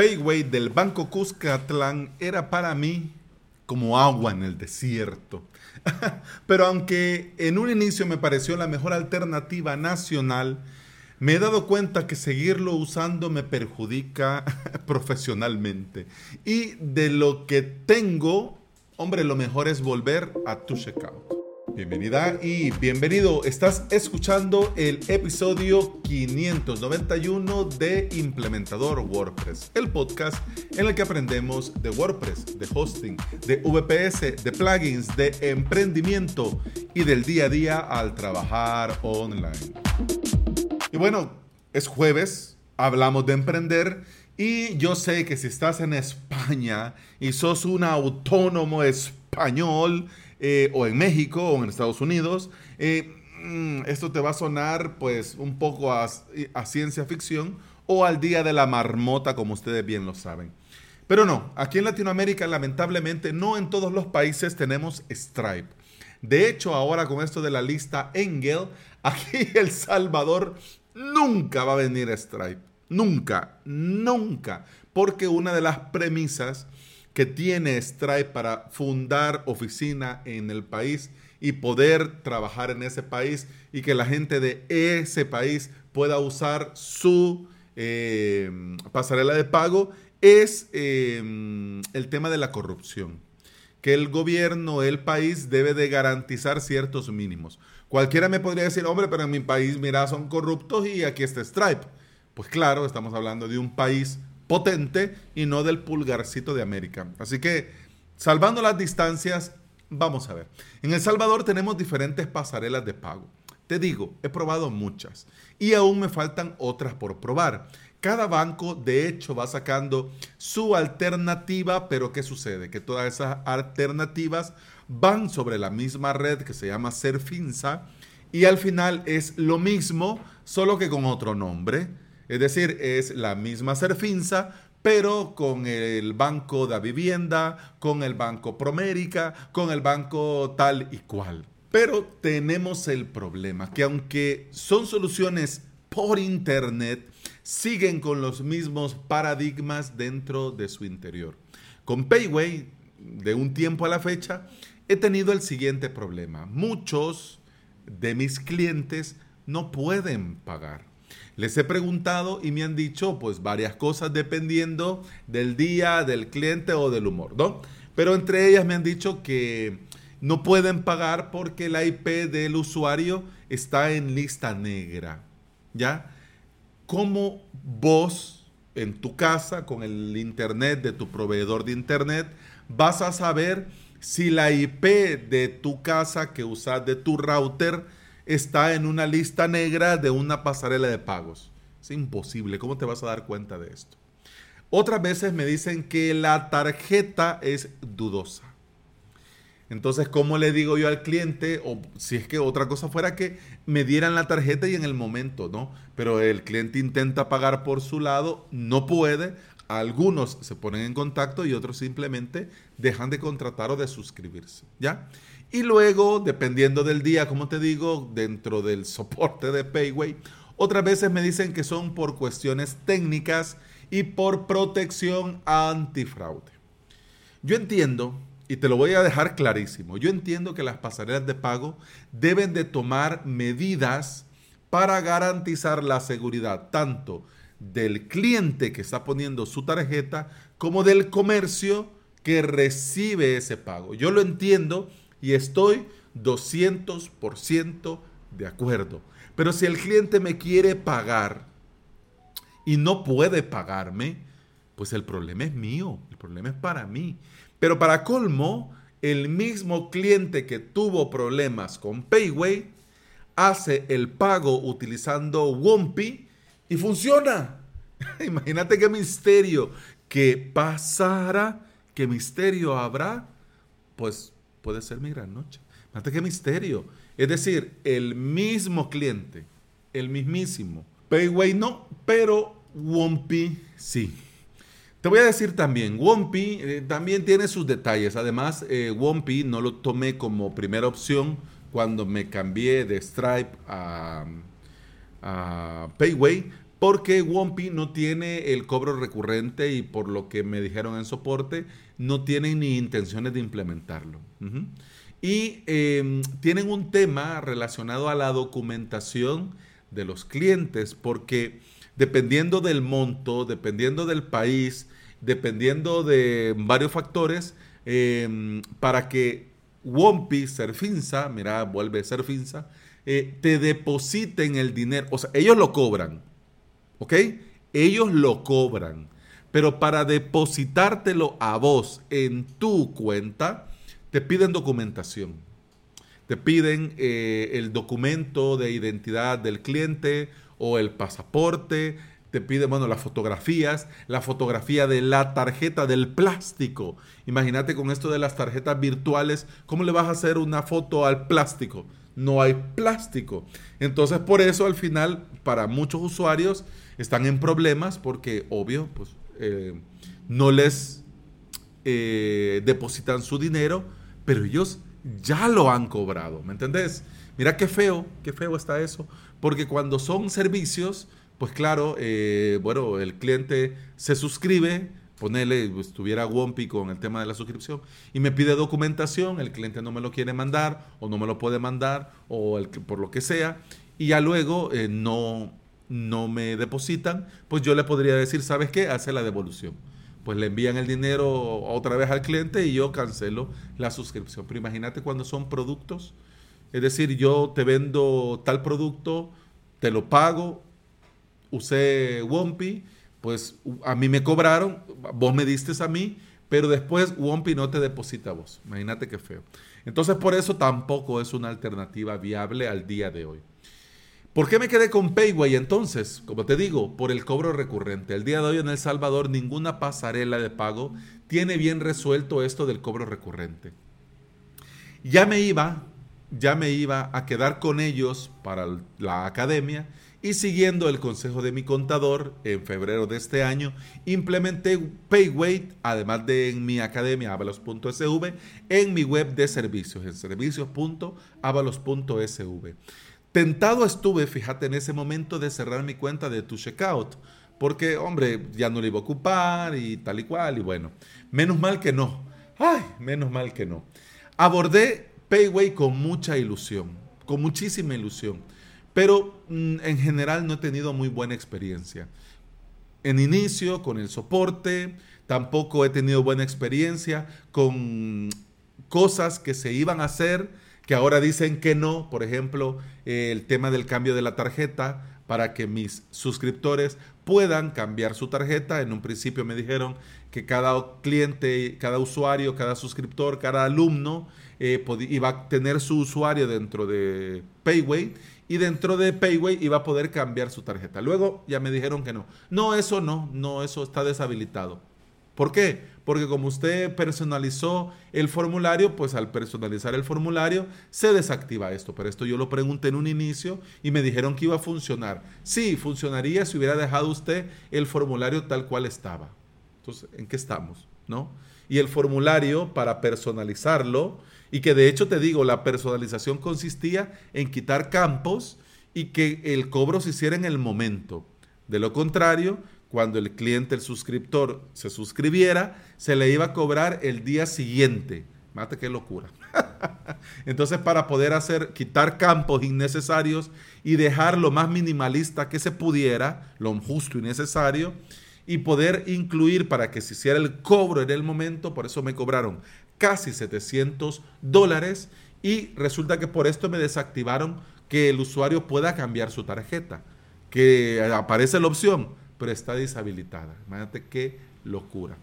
Payway del Banco Cuscatlán era para mí como agua en el desierto. Pero aunque en un inicio me pareció la mejor alternativa nacional, me he dado cuenta que seguirlo usando me perjudica profesionalmente. Y de lo que tengo, hombre, lo mejor es volver a tu checkout. Bienvenida y bienvenido. Estás escuchando el episodio 591 de Implementador WordPress, el podcast en el que aprendemos de WordPress, de hosting, de VPS, de plugins, de emprendimiento y del día a día al trabajar online. Y bueno, es jueves, hablamos de emprender y yo sé que si estás en España y sos un autónomo español, eh, o en México o en Estados Unidos, eh, mm, esto te va a sonar pues un poco a, a ciencia ficción o al día de la marmota, como ustedes bien lo saben. Pero no, aquí en Latinoamérica lamentablemente no en todos los países tenemos Stripe. De hecho, ahora con esto de la lista Engel, aquí El Salvador nunca va a venir Stripe. Nunca, nunca. Porque una de las premisas que tiene Stripe para fundar oficina en el país y poder trabajar en ese país y que la gente de ese país pueda usar su eh, pasarela de pago es eh, el tema de la corrupción. Que el gobierno, el país debe de garantizar ciertos mínimos. Cualquiera me podría decir, hombre, pero en mi país, mira, son corruptos y aquí está Stripe. Pues claro, estamos hablando de un país potente y no del pulgarcito de América. Así que, salvando las distancias, vamos a ver. En El Salvador tenemos diferentes pasarelas de pago. Te digo, he probado muchas y aún me faltan otras por probar. Cada banco, de hecho, va sacando su alternativa, pero ¿qué sucede? Que todas esas alternativas van sobre la misma red que se llama Serfinsa y al final es lo mismo, solo que con otro nombre. Es decir, es la misma Serfinsa, pero con el Banco de Vivienda, con el Banco Promérica, con el banco tal y cual. Pero tenemos el problema que aunque son soluciones por Internet, siguen con los mismos paradigmas dentro de su interior. Con Payway, de un tiempo a la fecha, he tenido el siguiente problema. Muchos de mis clientes no pueden pagar. Les he preguntado y me han dicho pues varias cosas dependiendo del día, del cliente o del humor, ¿no? Pero entre ellas me han dicho que no pueden pagar porque la IP del usuario está en lista negra, ¿ya? ¿Cómo vos en tu casa con el internet de tu proveedor de internet vas a saber si la IP de tu casa que usas de tu router está en una lista negra de una pasarela de pagos. Es imposible. ¿Cómo te vas a dar cuenta de esto? Otras veces me dicen que la tarjeta es dudosa. Entonces, ¿cómo le digo yo al cliente? O si es que otra cosa fuera que me dieran la tarjeta y en el momento, ¿no? Pero el cliente intenta pagar por su lado, no puede. Algunos se ponen en contacto y otros simplemente dejan de contratar o de suscribirse, ¿ya? Y luego, dependiendo del día, como te digo, dentro del soporte de Payway, otras veces me dicen que son por cuestiones técnicas y por protección antifraude. Yo entiendo, y te lo voy a dejar clarísimo, yo entiendo que las pasarelas de pago deben de tomar medidas para garantizar la seguridad tanto del cliente que está poniendo su tarjeta como del comercio que recibe ese pago. Yo lo entiendo y estoy 200% de acuerdo. Pero si el cliente me quiere pagar y no puede pagarme, pues el problema es mío, el problema es para mí. Pero para colmo, el mismo cliente que tuvo problemas con Payway hace el pago utilizando Wumpy y funciona. Imagínate qué misterio. ¿Qué pasará? ¿Qué misterio habrá? Pues puede ser mi gran noche. Fíjate qué misterio. Es decir, el mismo cliente, el mismísimo. Payway no, pero Wumpy sí. Te voy a decir también, Wumpy eh, también tiene sus detalles. Además, eh, no lo tomé como primera opción cuando me cambié de Stripe a, a Payway, porque Wompi no tiene el cobro recurrente y por lo que me dijeron en soporte, no tienen ni intenciones de implementarlo. Y em, tienen un tema relacionado a la documentación de los clientes, porque dependiendo del monto, dependiendo del país, dependiendo de varios factores, em, para que Wompi, Serfinza, mira, vuelve Serfinza, eh, te depositen el dinero. O sea, ellos lo cobran, ¿ok? Ellos lo cobran. Pero para depositártelo a vos en tu cuenta, te piden documentación. Te piden eh, el documento de identidad del cliente o el pasaporte, te piden, bueno, las fotografías, la fotografía de la tarjeta del plástico. Imagínate con esto de las tarjetas virtuales, ¿cómo le vas a hacer una foto al plástico? No hay plástico. Entonces, por eso al final, para muchos usuarios, están en problemas porque, obvio, pues eh, no les eh, depositan su dinero, pero ellos ya lo han cobrado, ¿me entendés? Mira qué feo, qué feo está eso, porque cuando son servicios, pues claro, eh, bueno, el cliente se suscribe, ponele, estuviera Wompi con el tema de la suscripción y me pide documentación, el cliente no me lo quiere mandar o no me lo puede mandar o el, por lo que sea, y ya luego eh, no, no me depositan, pues yo le podría decir, ¿sabes qué? Hace la devolución. Pues le envían el dinero otra vez al cliente y yo cancelo la suscripción. Pero imagínate cuando son productos, es decir, yo te vendo tal producto, te lo pago, usé Wompi, pues a mí me cobraron, vos me diste a mí, pero después Wompi no te deposita a vos. Imagínate qué feo. Entonces por eso tampoco es una alternativa viable al día de hoy. ¿Por qué me quedé con Payway entonces? Como te digo, por el cobro recurrente. El día de hoy en El Salvador ninguna pasarela de pago tiene bien resuelto esto del cobro recurrente. Ya me iba, ya me iba a quedar con ellos para la academia y siguiendo el consejo de mi contador, en febrero de este año, implementé Payway, además de en mi academia avalos.sv, en mi web de servicios, en servicios.avalos.sv. Tentado estuve, fíjate, en ese momento de cerrar mi cuenta de tu checkout, porque, hombre, ya no le iba a ocupar y tal y cual, y bueno, menos mal que no. Ay, menos mal que no. Abordé Payway con mucha ilusión, con muchísima ilusión pero en general no he tenido muy buena experiencia. En inicio, con el soporte, tampoco he tenido buena experiencia con cosas que se iban a hacer, que ahora dicen que no. Por ejemplo, el tema del cambio de la tarjeta para que mis suscriptores puedan cambiar su tarjeta. En un principio me dijeron que cada cliente, cada usuario, cada suscriptor, cada alumno eh, iba a tener su usuario dentro de Payway y dentro de Payway iba a poder cambiar su tarjeta. Luego ya me dijeron que no. No, eso no, no, eso está deshabilitado. ¿Por qué? Porque como usted personalizó el formulario, pues al personalizar el formulario se desactiva esto. Pero esto yo lo pregunté en un inicio y me dijeron que iba a funcionar. Sí, funcionaría si hubiera dejado usted el formulario tal cual estaba. Entonces, ¿en qué estamos? ¿No? Y el formulario para personalizarlo y que de hecho te digo, la personalización consistía en quitar campos y que el cobro se hiciera en el momento. De lo contrario, cuando el cliente, el suscriptor, se suscribiera, se le iba a cobrar el día siguiente. Mate qué locura. Entonces, para poder hacer, quitar campos innecesarios y dejar lo más minimalista que se pudiera, lo justo y necesario, y poder incluir para que se hiciera el cobro en el momento, por eso me cobraron casi 700 dólares y resulta que por esto me desactivaron que el usuario pueda cambiar su tarjeta, que aparece la opción, pero está deshabilitada. Imagínate qué locura.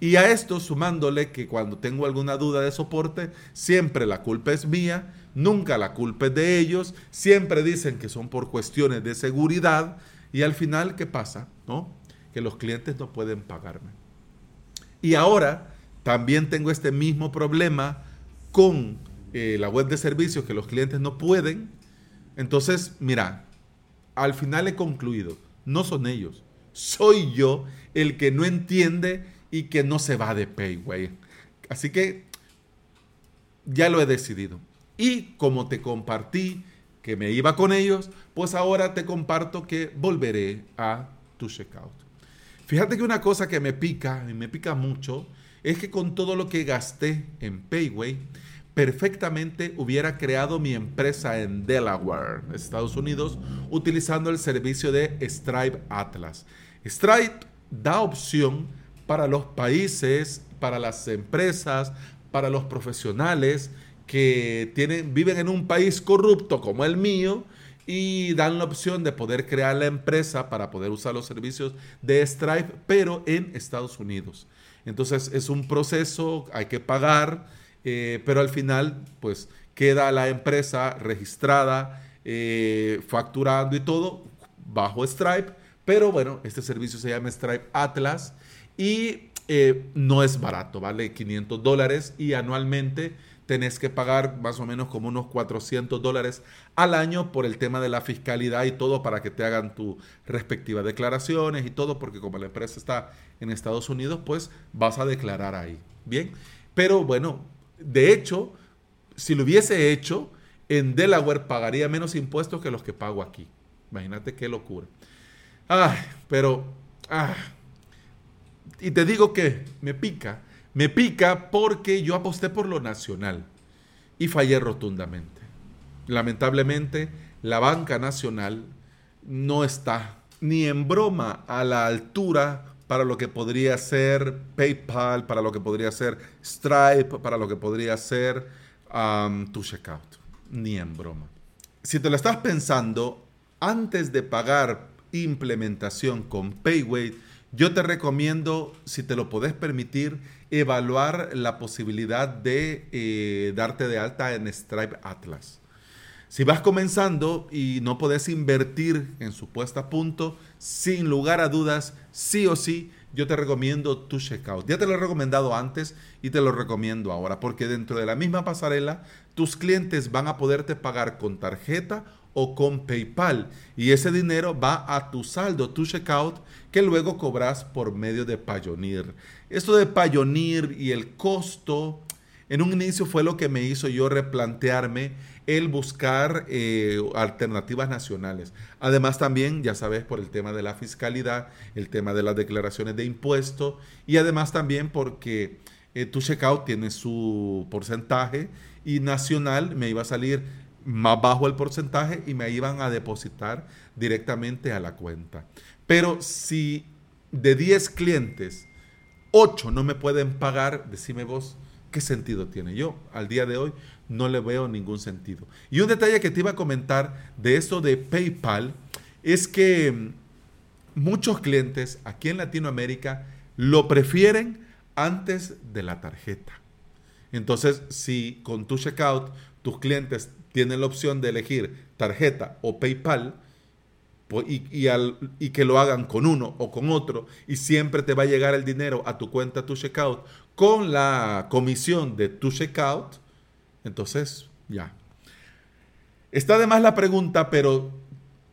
Y a esto sumándole que cuando tengo alguna duda de soporte, siempre la culpa es mía, nunca la culpa es de ellos, siempre dicen que son por cuestiones de seguridad y al final, ¿qué pasa? ¿No? Que los clientes no pueden pagarme. Y ahora también tengo este mismo problema con eh, la web de servicios que los clientes no pueden. Entonces, mira, al final he concluido, no son ellos, soy yo el que no entiende y que no se va de Payway. Así que ya lo he decidido. Y como te compartí que me iba con ellos, pues ahora te comparto que volveré a tu checkout. Fíjate que una cosa que me pica, y me pica mucho, es que con todo lo que gasté en Payway, perfectamente hubiera creado mi empresa en Delaware, Estados Unidos, utilizando el servicio de Stripe Atlas. Stripe da opción para los países, para las empresas, para los profesionales que tienen, viven en un país corrupto como el mío y dan la opción de poder crear la empresa para poder usar los servicios de Stripe, pero en Estados Unidos. Entonces es un proceso, hay que pagar, eh, pero al final pues queda la empresa registrada, eh, facturando y todo bajo Stripe, pero bueno, este servicio se llama Stripe Atlas y eh, no es barato, vale 500 dólares y anualmente tenés que pagar más o menos como unos 400 dólares al año por el tema de la fiscalidad y todo para que te hagan tus respectivas declaraciones y todo, porque como la empresa está en Estados Unidos, pues vas a declarar ahí. Bien, pero bueno, de hecho, si lo hubiese hecho, en Delaware pagaría menos impuestos que los que pago aquí. Imagínate qué locura. Ay, pero... Ah, y te digo que me pica me pica porque yo aposté por lo nacional y fallé rotundamente. Lamentablemente, la banca nacional no está ni en broma a la altura para lo que podría ser PayPal, para lo que podría ser Stripe, para lo que podría ser um, tu checkout. Ni en broma. Si te lo estás pensando, antes de pagar implementación con Payway, yo te recomiendo, si te lo podés permitir, evaluar la posibilidad de eh, darte de alta en Stripe Atlas. Si vas comenzando y no podés invertir en su puesta a punto, sin lugar a dudas, sí o sí, yo te recomiendo tu checkout. Ya te lo he recomendado antes y te lo recomiendo ahora, porque dentro de la misma pasarela, tus clientes van a poderte pagar con tarjeta o con PayPal. Y ese dinero va a tu saldo, tu checkout, que luego cobras por medio de Payoneer. Esto de Payoneer y el costo, en un inicio fue lo que me hizo yo replantearme el buscar eh, alternativas nacionales. Además también, ya sabes, por el tema de la fiscalidad, el tema de las declaraciones de impuestos y además también porque eh, tu checkout tiene su porcentaje y nacional me iba a salir más bajo el porcentaje y me iban a depositar directamente a la cuenta. Pero si de 10 clientes, 8 no me pueden pagar, decime vos, ¿qué sentido tiene? Yo al día de hoy no le veo ningún sentido. Y un detalle que te iba a comentar de esto de PayPal es que mm, muchos clientes aquí en Latinoamérica lo prefieren antes de la tarjeta. Entonces, si con tu checkout tus clientes tienen la opción de elegir tarjeta o PayPal y, que lo hagan con uno o con otro y siempre te va a llegar el dinero a tu cuenta, tu checkout, con la comisión de tu checkout, entonces ya. Está de más la pregunta, pero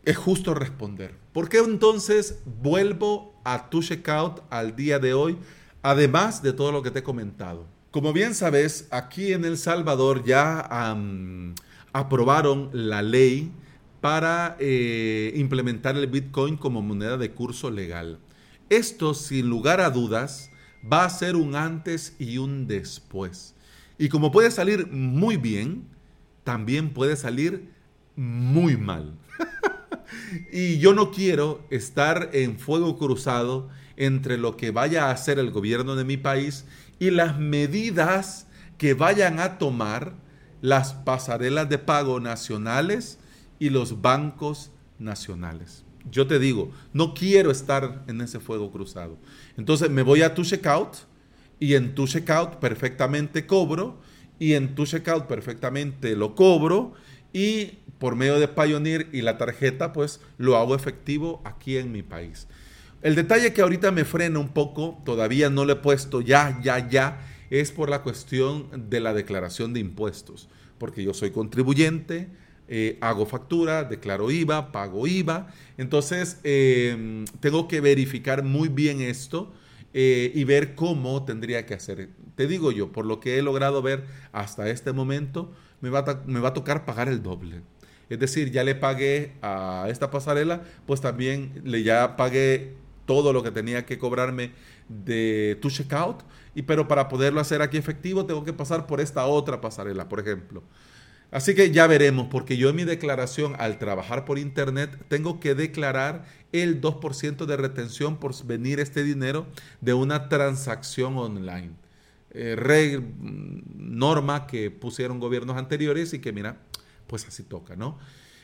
es justo responder. ¿Por qué entonces vuelvo a tu checkout al día de hoy, además de todo lo que te he comentado? Como bien sabes, aquí en El Salvador ya aprobaron la ley para eh, implementar el Bitcoin como moneda de curso legal. Esto, sin lugar a dudas, va a ser un antes y un después. Y como puede salir muy bien, también puede salir muy mal. y yo no quiero estar en fuego cruzado entre lo que vaya a hacer el gobierno de mi país y las medidas que vayan a tomar las pasarelas de pago nacionales y los bancos nacionales. Yo te digo, no quiero estar en ese fuego cruzado. Entonces me voy a tu checkout y en tu checkout perfectamente cobro y en tu checkout perfectamente lo cobro y por medio de Pioneer y la tarjeta pues lo hago efectivo aquí en mi país. El detalle que ahorita me frena un poco, todavía no le he puesto ya, ya, ya, es por la cuestión de la declaración de impuestos, porque yo soy contribuyente, eh, hago factura, declaro IVA, pago IVA, entonces em, tengo que verificar muy bien esto eh, y ver cómo tendría que hacer. Te digo yo, por lo que he logrado ver hasta este momento, me va, a me va a tocar pagar el doble. Es decir, ya le pagué a esta pasarela, pues también le ya pagué todo lo que tenía que cobrarme de tu checkout. Y pero para poderlo hacer aquí efectivo tengo que pasar por esta otra pasarela, por ejemplo. Así que ya veremos, porque yo en mi declaración al trabajar por internet tengo que declarar el 2% de retención por venir este dinero de una transacción online. Eh, norma que pusieron gobiernos anteriores y que mira, pues así toca, ¿no?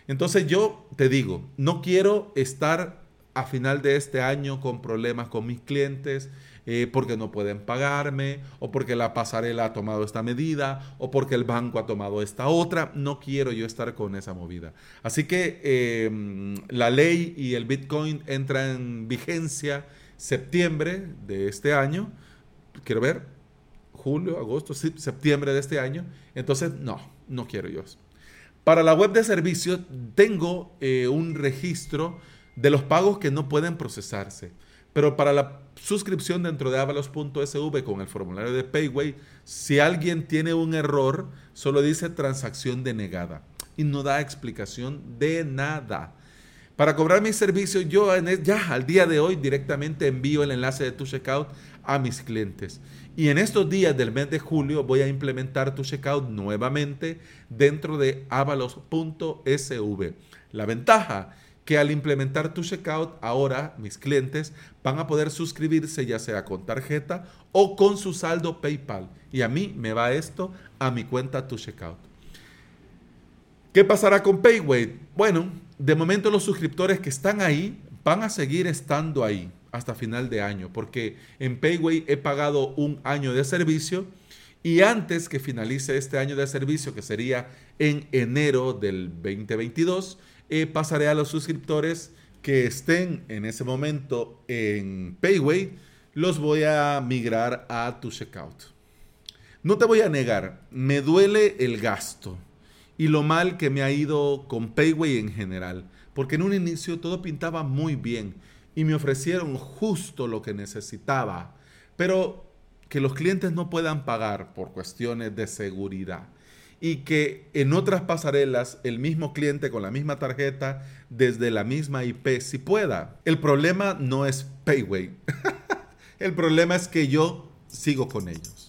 Entonces yo te digo, no quiero estar a final de este año con problemas con mis clientes, eh, porque no pueden pagarme, o porque la pasarela ha tomado esta medida, o porque el banco ha tomado esta otra. No quiero yo estar con esa movida. Así que em, la ley y el Bitcoin entran en vigencia septiembre de este año. Quiero ver, julio, agosto, septiembre de este año. Entonces, no, no quiero yo. Para la web de servicios tengo eh, un registro de los pagos que no pueden procesarse. Pero para la suscripción dentro de avalos.sv con el formulario de Payway, si alguien tiene un error, solo dice transacción denegada y no da explicación de nada. Para cobrar mi servicio, yo ya al día de hoy directamente envío el enlace de tu checkout a mis clientes. Y en estos días del mes de julio voy a implementar tu checkout nuevamente dentro de avalos.sv. La ventaja que al implementar tu checkout, ahora mis clientes van a poder suscribirse ya sea con tarjeta o con su saldo PayPal. Y a mí me va esto a mi cuenta tu checkout. ¿Qué pasará con Payway? Bueno, de momento los suscriptores que están ahí van a seguir estando ahí hasta final de año, porque en Payway he pagado un año de servicio y antes que finalice este año de servicio, que sería en enero del 2022, pasaré a los suscriptores que estén en ese momento en Payway, los voy a migrar a tu checkout. No te voy a negar, me duele el gasto y lo mal que me ha ido con Payway en general, porque en un inicio todo pintaba muy bien y me ofrecieron justo lo que necesitaba, pero que los clientes no puedan pagar por cuestiones de seguridad y que en otras pasarelas el mismo cliente con la misma tarjeta desde la misma IP si pueda. El problema no es Payway. el problema es que yo sigo con ellos.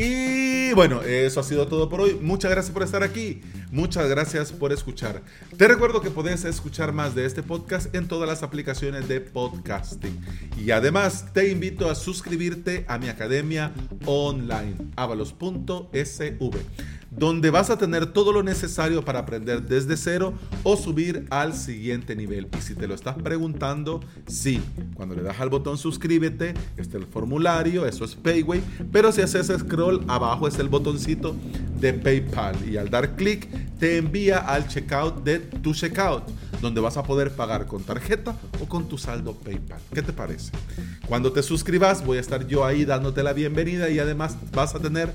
Y bueno, eso ha sido todo por hoy. Muchas gracias por estar aquí. Muchas gracias por escuchar. Te recuerdo que puedes escuchar más de este podcast en todas las aplicaciones de podcasting. Y además te invito a suscribirte a mi academia online, avalos.sv donde vas a tener todo lo necesario para aprender desde cero o subir al siguiente nivel. Y si te lo estás preguntando, sí, cuando le das al botón suscríbete, está el formulario, eso es Payway, pero si haces scroll, abajo es el botoncito de PayPal y al dar clic te envía al checkout de tu checkout, donde vas a poder pagar con tarjeta o con tu saldo PayPal. ¿Qué te parece? Cuando te suscribas voy a estar yo ahí dándote la bienvenida y además vas a tener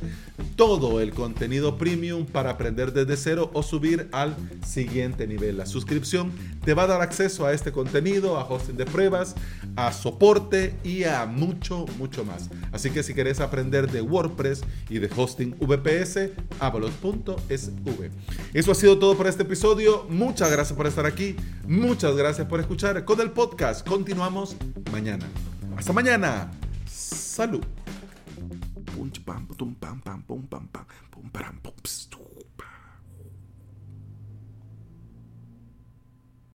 todo el contenido premium para aprender desde cero o subir al siguiente nivel. La suscripción te va a dar acceso a este contenido, a hosting de pruebas, a soporte y a mucho, mucho más. Así que si quieres aprender de WordPress y de hosting VPS, avalot.sv. Eso ha sido todo por este episodio. Muchas gracias por estar aquí. Muchas gracias por escuchar. Con el podcast continuamos mañana. Hasta mañana. Salud.